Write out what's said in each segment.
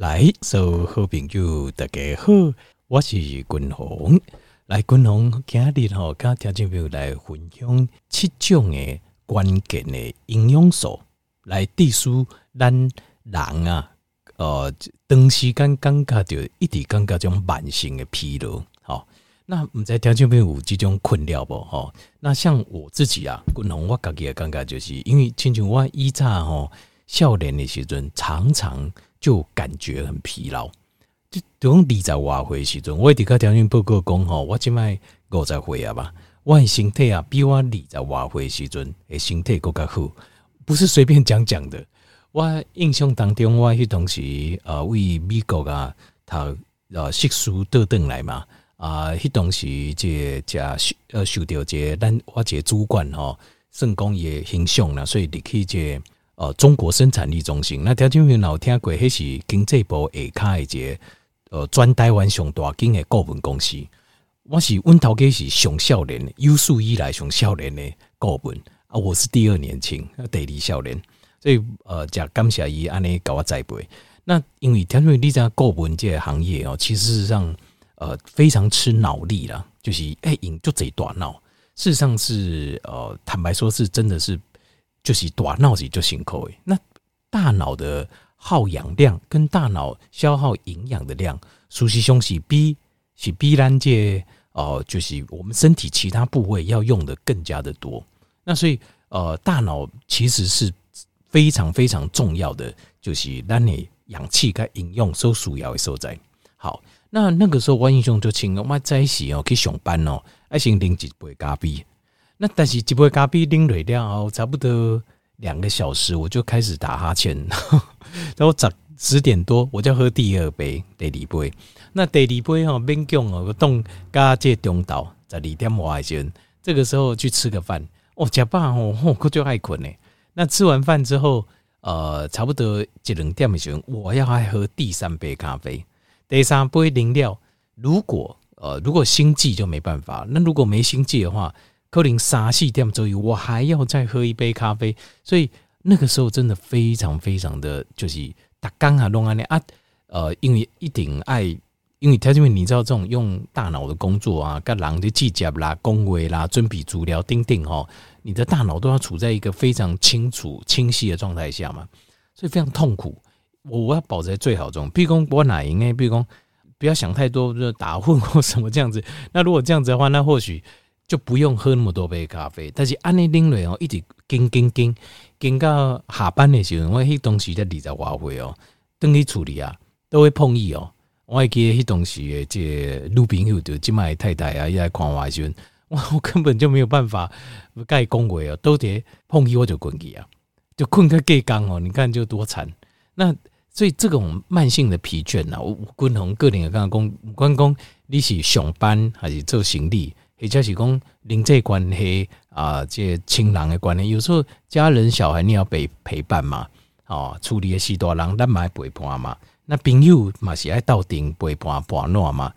来，所有好朋友大家好，我是君宏。来，君宏今日吼，跟听众朋友来分享七种诶关键诶营养素，来致使咱人啊，呃，长时间感觉到一直感觉种慢性的疲劳。好，那唔知听众朋友有这种困扰不？吼，那像我自己啊，君宏我自己的感觉就是，因为亲像我以前吼。少年的时阵，常常就感觉很疲劳。就当二十外岁时阵，我一直甲条件报告讲吼，我即摆五十岁啊吧，我的身体啊比我二十外岁时阵的身体更加好，不是随便讲讲的。我印象当中，我迄当时呃为美国啊，他呃硕士倒转来嘛啊，迄当时这这呃受到这咱我这主管吼，算讲伊的形象啦，所以入去这。呃，中国生产力中心，那条件有老听过，迄是经济部下卡一个呃，专台湾上大间的顾问公司。我是阮头家是上少年的，有史以来上少年的顾问啊，我是第二年轻，第二少年，所以呃，加感谢伊安尼搞我栽培。那因为条件你在顾问这个行业哦，其实事实上呃非常吃脑力啦，就是哎，用就贼大脑。事实上是呃，坦白说，是真的是。就是大脑子就辛苦诶，那大脑的耗氧量跟大脑消耗营养的量，熟悉胸是比是比咱这哦，就是我们身体其他部位要用的更加的多。那所以呃，大脑其实是非常非常重要的，就是咱你氧气跟营养所需要的所在。好，那那个时候我印象就清，我在一起哦去上班哦，爱先啉一杯咖啡。那但是一杯咖啡啉累了后，差不多两个小时，我就开始打哈欠。然后十十点多，我就喝第二杯第二杯。那第二杯哈勉强哦，我冻加这中岛十二点外前，这个时候去吃个饭。哦，吃饱哦，我就爱困呢。那吃完饭之后，呃，差不多一两点的时候，我要还喝第三杯咖啡。第三杯饮料，如果呃如果心悸就没办法。那如果没心悸的话，可能三四点左右，我还要再喝一杯咖啡，所以那个时候真的非常非常的就是打刚啊弄啊那啊，呃，因为一定爱，因为他因为你知道这种用大脑的工作啊，跟人的记忆啦、恭维啦、准备资料、钉钉哦，你的大脑都要处在一个非常清楚、清晰的状态下嘛，所以非常痛苦。我我要保持在最好中，比如讲我哪赢哎，比如讲不要想太多，就是打混或什么这样子。那如果这样子的话，那或许。就不用喝那么多杯咖啡，但是安尼啉落哦，一直跟跟跟跟到下班的时候，我迄东西在二十外岁哦，等去处理啊，都会碰意哦。我还记得迄东西的这女朋友就即卖太太啊，伊来看我的时阵，我我根本就没有办法盖恭维哦，都得碰意我就滚去啊，就困个盖缸哦，你看就多惨。那所以这种慢性的疲倦呐，我共同个人的刚刚讲，不管讲你是上班还是做行李。或者是讲邻这关系啊，这亲人的关系，有时候家人小孩你要陪陪伴嘛，哦，处理的许多人，咱嘛陪伴嘛。那朋友嘛是爱到顶陪伴伴暖嘛。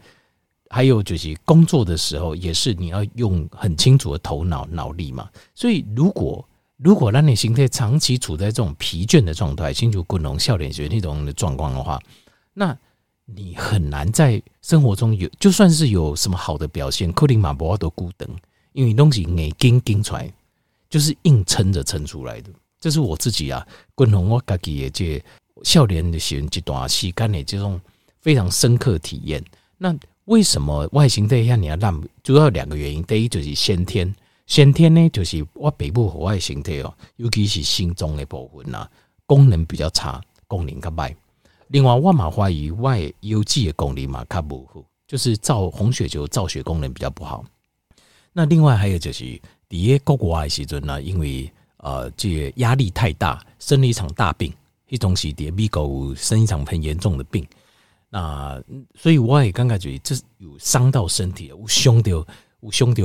还有就是工作的时候，也是你要用很清楚的头脑脑力嘛。所以如果如果让你心态长期处在这种疲倦的状态，清楚滚龙笑脸学那种的状况的话，那。你很难在生活中有，就算是有什么好的表现，克林马博都孤等，因为东西硬撑撑出来，就是硬撑着撑出来的。这是我自己啊，共同我自己的这少年的时这段时间的这种非常深刻体验。那为什么外形这样你要让？主要两个原因，第一就是先天，先天呢就是我北部和外形态哦，尤其是心脏的部分呐，功能比较差，功能较坏。另外，我嘛怀疑外邮寄的功能嘛较不好，就是造红血球造血功能比较不好。那另外还有就是，第个国外的时阵呢，因为呃这个压力太大，生了一场大病，一种是在美国生一场很严重的病。那所以我也刚开始这有伤到身体，有伤到有伤到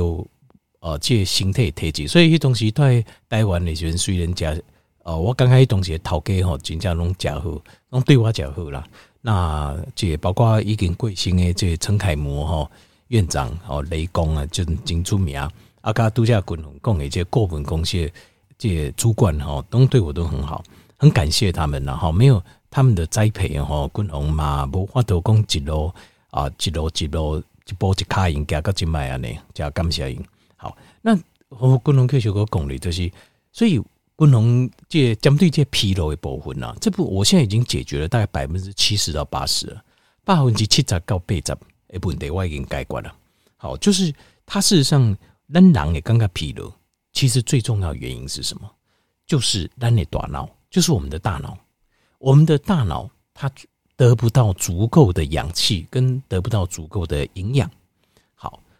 呃这个身体体质，所以迄东西在台湾的时阵虽然讲。哦，我刚开始东西头家吼，真正拢诚好，拢对我诚好啦。那这包括已经贵姓的这陈楷模吼院长哦，雷公啊，就真出名。啊，加度假滚讲的这顾问公司这主管吼，都对我都很好，很感谢他们啦。哈，没有他们的栽培吼，滚红嘛无法度讲一路啊，一路一路一步一卡因加个真卖安尼，加感谢因。好，那我滚红科学个功力就是，所以不能这针对这疲劳的部分啊，这部我现在已经解决了大概百分之七十到八十了，百分之七十到八十的问题我已经解决了。好，就是它事实上咱人也刚刚疲劳，其实最重要原因是什么？就是咱的大脑，就是我们的大脑。我们的大脑它得不到足够的氧气，跟得不到足够的营养。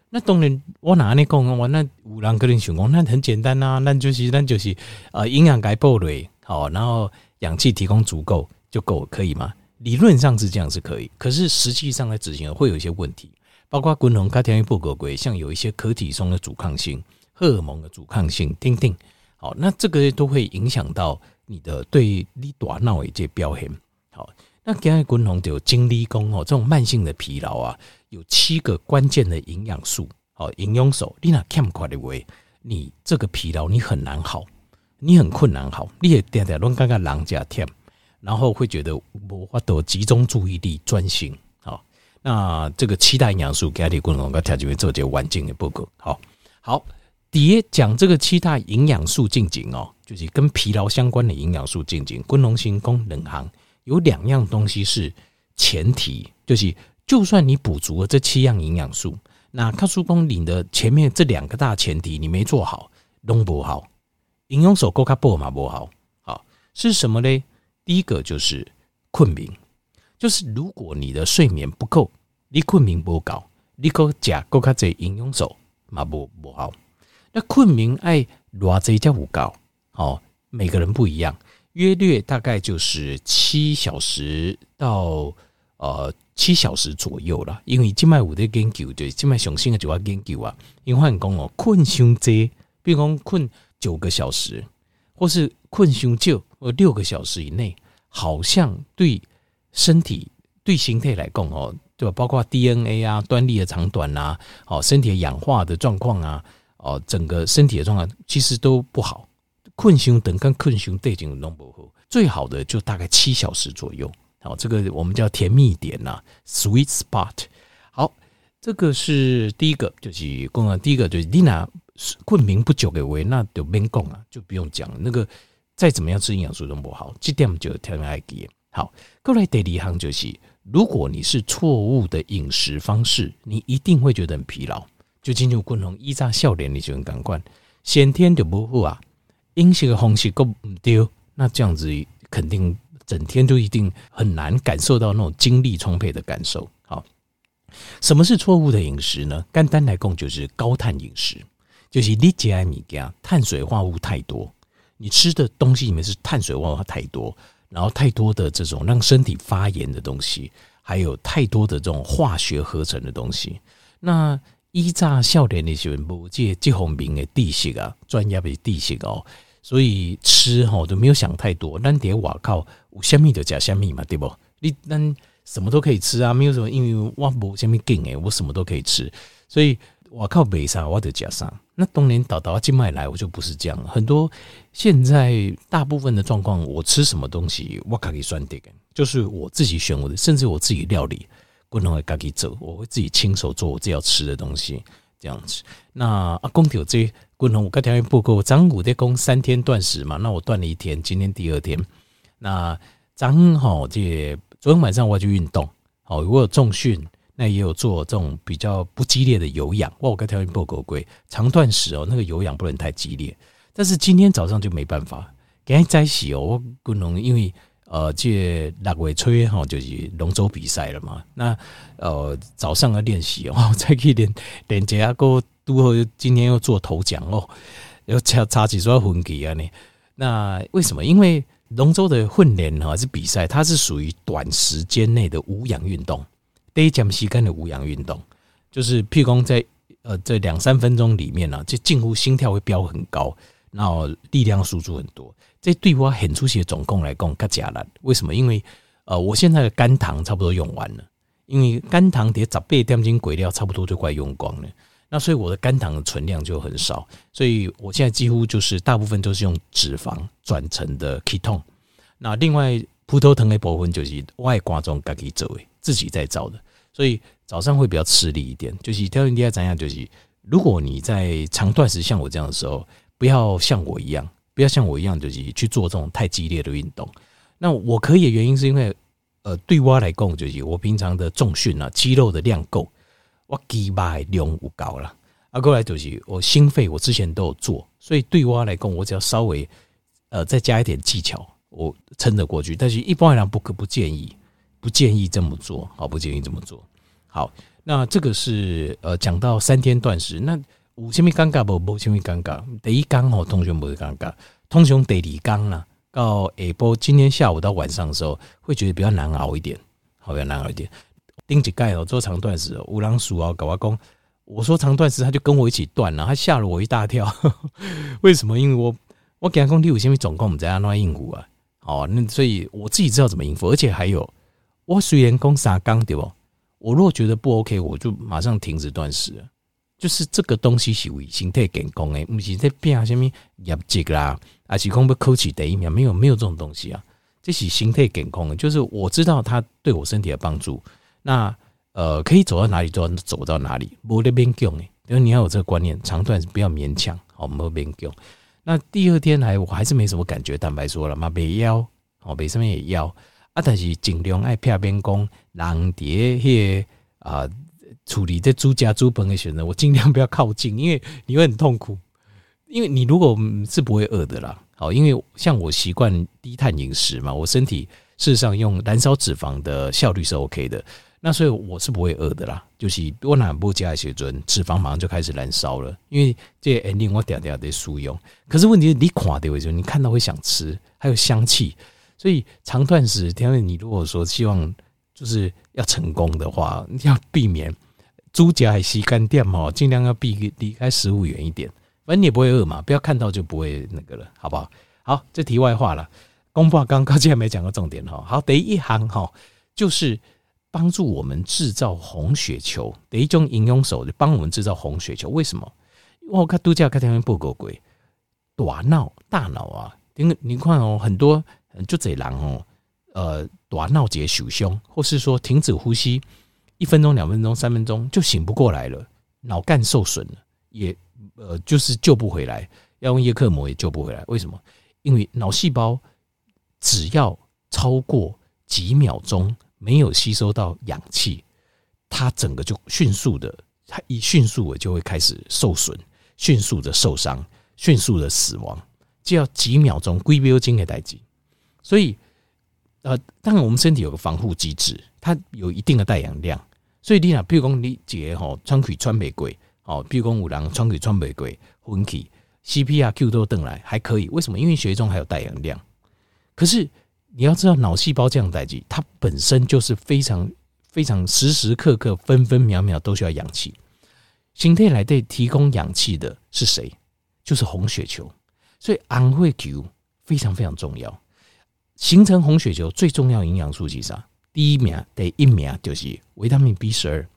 那当然我哪里讲啊？我那有人可能想讲，那很简单啊，那就是那就是呃营养该补垒好，然后氧气提供足够就够可以吗？理论上是这样是可以，可是实际上在执行会有一些问题，包括滚红、卡天不合规，像有一些可体松的阻抗性、荷尔蒙的阻抗性，听听。好，那这个都会影响到。你的对你大脑的一些表现，好，那今日滚红就有精力功哦，这种慢性的疲劳啊，有七个关键的营养素，好，营养素，你那欠快的位，你这个疲劳你很难好，你很困难好，你也点点拢感觉人家忝，然后会觉得无法度集中注意力专心，好，那这个七大营养素，今日滚红个条件会做这个完整的报告，好，好。底下讲这个七大营养素进景哦，就是跟疲劳相关的营养素进景。滚龙行功冷行有两样东西是前提，就是就算你补足了这七样营养素，那靠叔公领的前面这两个大前提你没做好，弄不好，营养手够卡不嘛不好，好是什么嘞？第一个就是困眠，就是如果你的睡眠不够，你困眠不够，你够加够卡这营养手嘛不不好。那困眠爱偌济才有够。哦，每个人不一样，约略大概就是七小时到呃七小时左右啦。因为今麦有在研究，对，今麦上新的就要研究啊。因为讲哦，困伤者，比如讲困九个小时，或是困伤少，呃六个小时以内，好像对身体对形态来讲哦，对吧？包括 DNA 啊，端粒的长短啊，哦，身体的氧化的状况啊。哦，整个身体的状况其实都不好，困胸等跟困胸对症弄不好，最好的就大概七小时左右。好，这个我们叫甜蜜点呐，sweet spot。好，这个是第一个，就是共啊，第一个就是你拿困眠不久给为，那就免讲啊，就不用讲那个再怎么样吃营养素都不好，这点就调爱记。好，过来第二行就是，如果你是错误的饮食方式，你一定会觉得很疲劳。就进入共同依照笑脸，你就很感官，先天就不好啊，饮食的方式够唔对，那这样子肯定整天就一定很难感受到那种精力充沛的感受。好，什么是错误的饮食呢？简单来讲就是高碳饮食，就是你吃的物件碳水化合物太多，你吃的东西里面是碳水化合物太多，然后太多的这种让身体发炎的东西，还有太多的这种化学合成的东西，那。依照少年的时候，无这这方面的知识啊，专业的知识哦，所以吃吼都没有想太多。咱在外口有虾米就加虾米嘛，对不？你咱什么都可以吃啊，没有什么，因为我无虾米劲诶，我什么都可以吃，所以外口买啥我得加上。那当年倒到今麦来，我就不是这样。很多现在大部分的状况，我吃什么东西，我可以算的，就是我自己选我的，甚至我自己料理。滚龙会自己做，我会自己亲手做我自己要吃的东西，这样子。那啊，公有这滚龙，我刚条件不够，张五在供三天断食嘛，那我断了一天，今天第二天。那张好这昨天晚上我去运动，好，如果有重训，那也有做这种比较不激烈的有氧。哇，我跟条件不够贵，长断食哦，那个有氧不能太激烈。但是今天早上就没办法，赶紧在洗哦，我滚龙因为。呃，这六月初哈就是龙舟比赛了嘛。那呃早上要练习哦，再去练练这下个都后今天又做头奖哦，又差差几双分给啊你。那为什么？因为龙舟的混联哈是比赛，它是属于短时间内的无氧运动，得讲时间的无氧运动，就是譬如讲在呃这两三分钟里面呢，就近乎心跳会飙很高，然后力量输出很多。这对我很出血总共来讲更加难。为什么？因为呃，我现在的肝糖差不多用完了，因为肝糖得十倍点进鬼料，差不多就快用光了。那所以我的肝糖的存量就很少，所以我现在几乎就是大部分都是用脂肪转成的 ketone。那另外葡萄糖的部分就是外观中自己做的，自己在造的，所以早上会比较吃力一点。就是挑第二怎样，就是如果你在长断食像我这样的时候，不要像我一样，不要像我一样，就是去做这种太激烈的运动。那我可以的原因是因为，呃，对我来讲，就是我平常的重训啊，肌肉的量够，我肌肉量有高了。啊，过来就是我心肺，我之前都有做，所以对我来讲，我只要稍微呃再加一点技巧。我撑得过去，但是一般来讲不可不建议，不建议这么做，好，不建议这么做。好，那这个是呃讲到三天断食，那有什么尴尬不？无什么尴尬。第一天哦，通常不会尴尬，通常第二天呢，到下晡今天下午到晚上的时候，会觉得比较难熬一点，好，比较难熬一点。丁几盖哦，做长断食，五郎鼠哦，搞阿公，我说长断食，他就跟我一起断了，他吓了我一大跳。为什么？因为我我给他讲，你有什么状况，我们在安怎应付啊？哦，那所以我自己知道怎么应付，而且还有，我虽然讲三天对不？我如果觉得不 OK，我就马上停止断食。就是这个东西是为身体健康的，不是在变什么业绩啦，还是讲要考取第一名，没有没有这种东西啊。这是身体健康的，就是我知道它对我身体的帮助。那呃，可以走到哪里就走到哪里，不得勉强诶，因为你要有这个观念，长短不要勉强，好，不要勉强。那第二天来，我还是没什么感觉。坦白说了嘛，没腰哦，没什么也腰啊，但是尽量爱片边工，人叠些啊，处理这猪家猪本的选择，我尽量不要靠近，因为你会很痛苦。因为你如果是不会饿的啦，好，因为像我习惯低碳饮食嘛，我身体事实上用燃烧脂肪的效率是 OK 的。那所以我是不会饿的啦，就是我哪不加一些准脂肪马上就开始燃烧了，因为这 ending 我点点的输用。可是问题是你垮的位置，你看到会想吃，还有香气，所以长断食，因为你如果说希望就是要成功的话，你要避免猪脚还吸干店嘛，尽量要避离开食物远一点，反正你也不会饿嘛，不要看到就不会那个了，好不好？好，这题外话了，公布刚刚竟然没讲到重点哈。好，第一行哈就是。帮助我们制造红血球的一种营养素，就帮我们制造红血球。为什么？我看度假看天不够贵，大脑大脑啊，因为你看哦，很多就这人哦，呃，大脑结受伤，或是说停止呼吸一分钟、两分钟、三分钟就醒不过来了，脑干受损了，也呃就是救不回来，要用叶克膜也救不回来。为什么？因为脑细胞只要超过几秒钟。没有吸收到氧气，它整个就迅速的，它一迅速的就会开始受损，迅速的受伤，迅速的死亡，就要几秒钟，几秒钟的代志。所以，呃，当然我们身体有个防护机制，它有一定的带氧量。所以你呐，比如讲你姐吼穿盔穿玫瑰，哦，比如讲有人穿盔穿玫瑰，昏气 CPR Q 都等来还可以。为什么？因为血液中还有带氧量。可是。你要知道，脑细胞这样代际，它本身就是非常非常时时刻刻、分分秒秒都需要氧气。身体来对提供氧气的是谁？就是红血球。所以红血球非常非常重要。形成红血球最重要营养素是啥？第一名、第一名就是维他命 B 十二，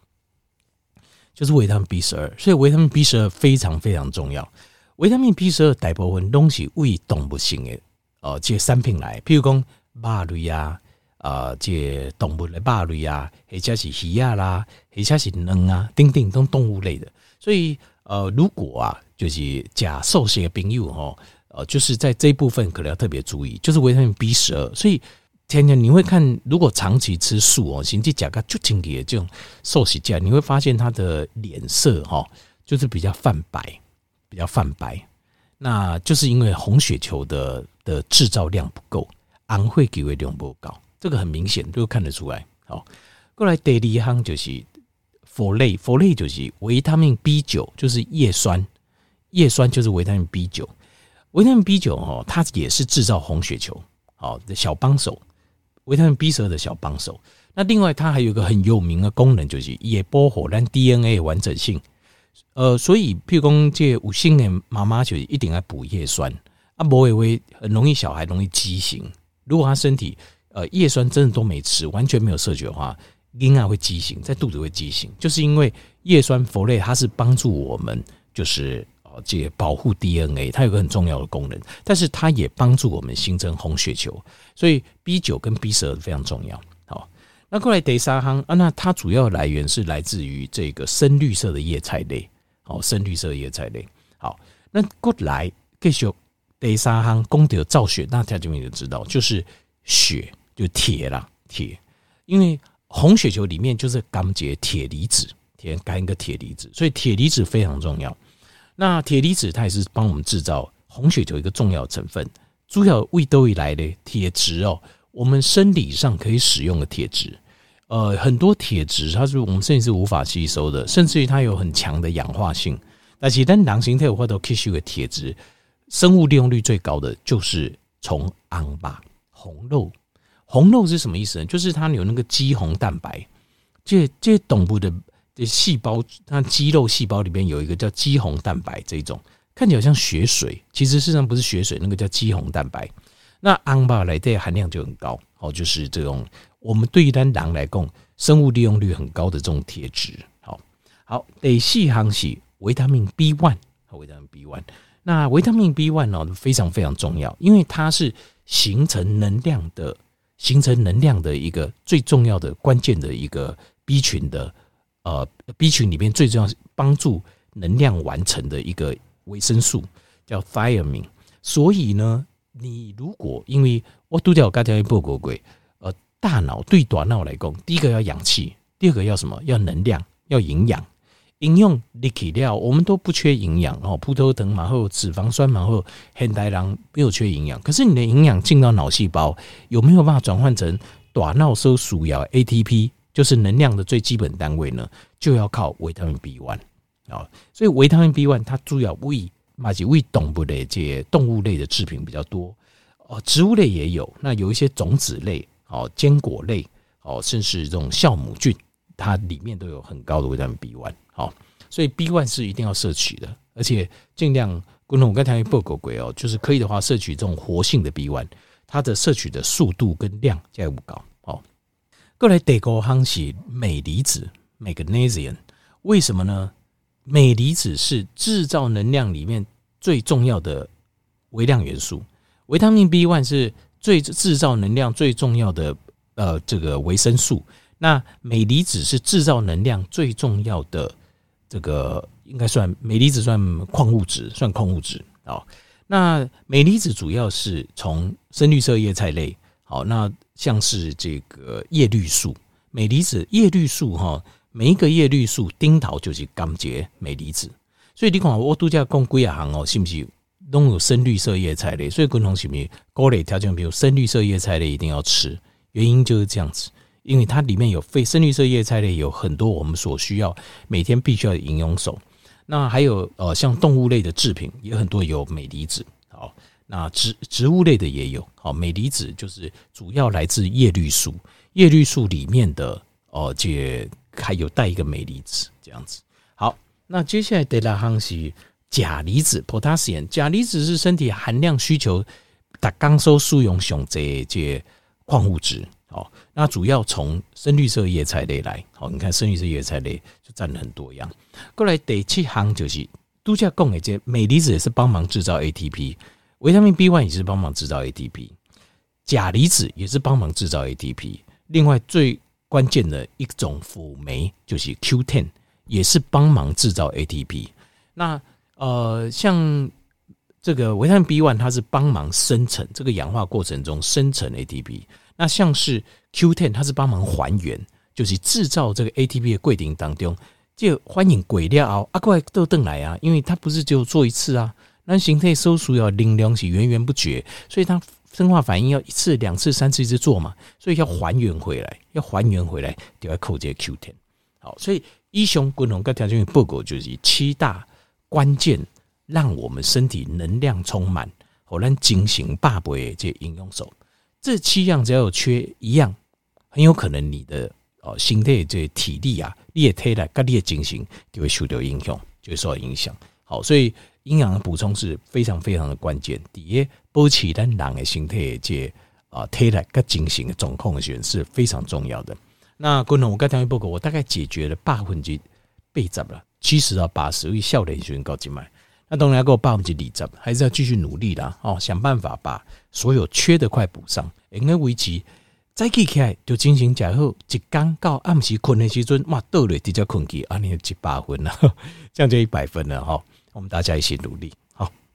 就是维他命 B 十二。所以维他命 B 十二非常非常重要。维他命 B 十二大部分东西为动物性的哦这些产品来，譬如讲。肉类啊，呃，这动物的肉类啊，或者是鱼啊啦，或者是卵啊，等等都动物类的。所以，呃，如果啊，就是假受些朋友哈，呃，就是在这一部分可能要特别注意，就是维他命 B 十二。所以，天天你会看，如果长期吃素哦，甚至甲个就挺的这种寿喜价，你会发现他的脸色哈，就是比较泛白，比较泛白，那就是因为红血球的的制造量不够。红血球的量不高，这个很明显都看得出来。好，过来第二行就是佛类，佛类就是维他命 B 九，就是叶酸，叶酸就是维他命 B 九。维他命 B 九哦，它也是制造红血球好的小帮手，维他命 B 十二的小帮手。那另外它还有一个很有名的功能，就是也保护咱 DNA 完整性。呃，所以譬如讲这有性的妈妈就一定要补叶酸啊，不会会很容易小孩容易畸形。如果他身体呃叶酸真的都没吃，完全没有摄取的话，婴儿会畸形，在肚子会畸形，就是因为叶酸、佛类它是帮助我们就是呃，这保护 DNA，它有个很重要的功能，但是它也帮助我们形成红血球，所以 B 九跟 B 十二非常重要。好，那过来第三行啊，那它主要来源是来自于这个深绿色的叶菜类，好，深绿色叶菜类。好，那过来继续第三行功德造血，那大家就知道，就是血就铁啦，铁，因为红血球里面就是钢结铁离子。铁干一个铁离子，所以铁离子非常重要。那铁离子它也是帮我们制造红血球一个重要成分。主要胃都以来的铁质哦，我们生理上可以使用的铁质，呃，很多铁质它是我们身体是无法吸收的，甚至于它有很强的氧化性。但是但囊形态有或者吸收的铁质，生物利用率最高的就是从红吧，红肉。红肉是什么意思呢？就是它有那个肌红蛋白，这这动物的。的细胞，它肌肉细胞里面有一个叫肌红蛋白，这种看起来像血水，其实事实上不是血水，那个叫肌红蛋白。那昂巴来的含量就很高，哦，就是这种我们对于单狼来讲，生物利用率很高的这种铁质。好，好，得细行是维他命 B one 维他命 B one。那维他命 B one 呢，非常非常重要，因为它是形成能量的、形成能量的一个最重要的关键的一个 B 群的。呃，B 群里面最重要是帮助能量完成的一个维生素叫 thiamine。所以呢，你如果因为我都叫刚才报过鬼，呃，大脑对大脑来讲，第一个要氧气，第二个要什么？要能量，要营养。应用力气料，我们都不缺营养哦，葡萄糖嘛，后脂肪酸嘛，或现代人没有缺营养。可是你的营养进到脑细胞，有没有办法转换成大脑所需要 ATP？就是能量的最基本单位呢，就要靠维他命 B one 啊，所以维他命 B one 它主要为马吉为动物类这些动物类的制品比较多哦，植物类也有，那有一些种子类哦，坚果类哦，甚至这种酵母菌，它里面都有很高的维他命 B one 好，所以 B one 是一定要摄取的，而且尽量，观众我刚才报过鬼哦，就是可以的话摄取这种活性的 B one，它的摄取的速度跟量才会高。过来第五项是镁离子 （magnesium），为什么呢？镁离子是制造能量里面最重要的微量元素，维他命 B one 是最制造能量最重要的呃这个维生素。那镁离子是制造能量最重要的这个应该算镁离子算矿物质，算矿物质啊。那镁离子主要是从深绿色叶菜类。好，那像是这个叶绿素、镁离子、叶绿素哈，每一个叶绿素丁桃就是钢结镁离子，所以你看我度假讲几啊行哦，是不是都有深绿色叶菜类？所以共同是不是高类条件，比如深绿色叶菜类一定要吃，原因就是这样子，因为它里面有非深绿色叶菜类有很多我们所需要每天必须要的营养素，那还有呃像动物类的制品也很多有镁离子，好。那植植物类的也有，好，镁离子就是主要来自叶绿素，叶绿素里面的哦，这还有带一个镁离子这样子。好，那接下来第二项是钾离子 （potassium）。钾离子是身体含量需求，它刚收素用熊这这矿物质。哦，那主要从深绿色叶菜类来。好，你看深绿色叶菜类就占了很多样。过来第七行就是度假贡的这镁离子也是帮忙制造 ATP。维他命 B one 也是帮忙制造 ATP，钾离子也是帮忙制造 ATP。另外最关键的一种辅酶就是 Q10，也是帮忙制造 ATP。那呃，像这个维他命 B one，它是帮忙生成这个氧化过程中生成 ATP。那像是 Q10，它是帮忙还原，就是制造这个 ATP 的过程当中，就欢迎鬼料啊，阿怪都等来啊，因为它不是就做一次啊。那形态收缩要能量是源源不绝，所以它生化反应要一次、两次、三次一直做嘛，所以要还原回来，要还原回来就要扣这个 Q10。好，所以一雄滚龙跟条件报告就是七大关键，让我们身体能量充满，好让进行八倍这应用手。这七样只要有缺一样，很有可能你的哦心态这体力啊，你也推了，跟你的进行就会受到影响，就会受到影响。好，所以。营养的补充是非常非常的关键。第一，保持咱人的身体这啊体力跟精神的状况的是非常重要的。那观众，我刚才报告，我大概解决了百分之八十了，七十到八十，因为少年时搞进来。那当然要给我百分之二十，还是要继续努力啦。哦，想办法把所有缺的快补上。应该维持再起起来就进行假后，一刚到暗时困的时阵，哇，倒了直接困去，啊，你一百分了，这样就一百分了哈。我们大家一起努力。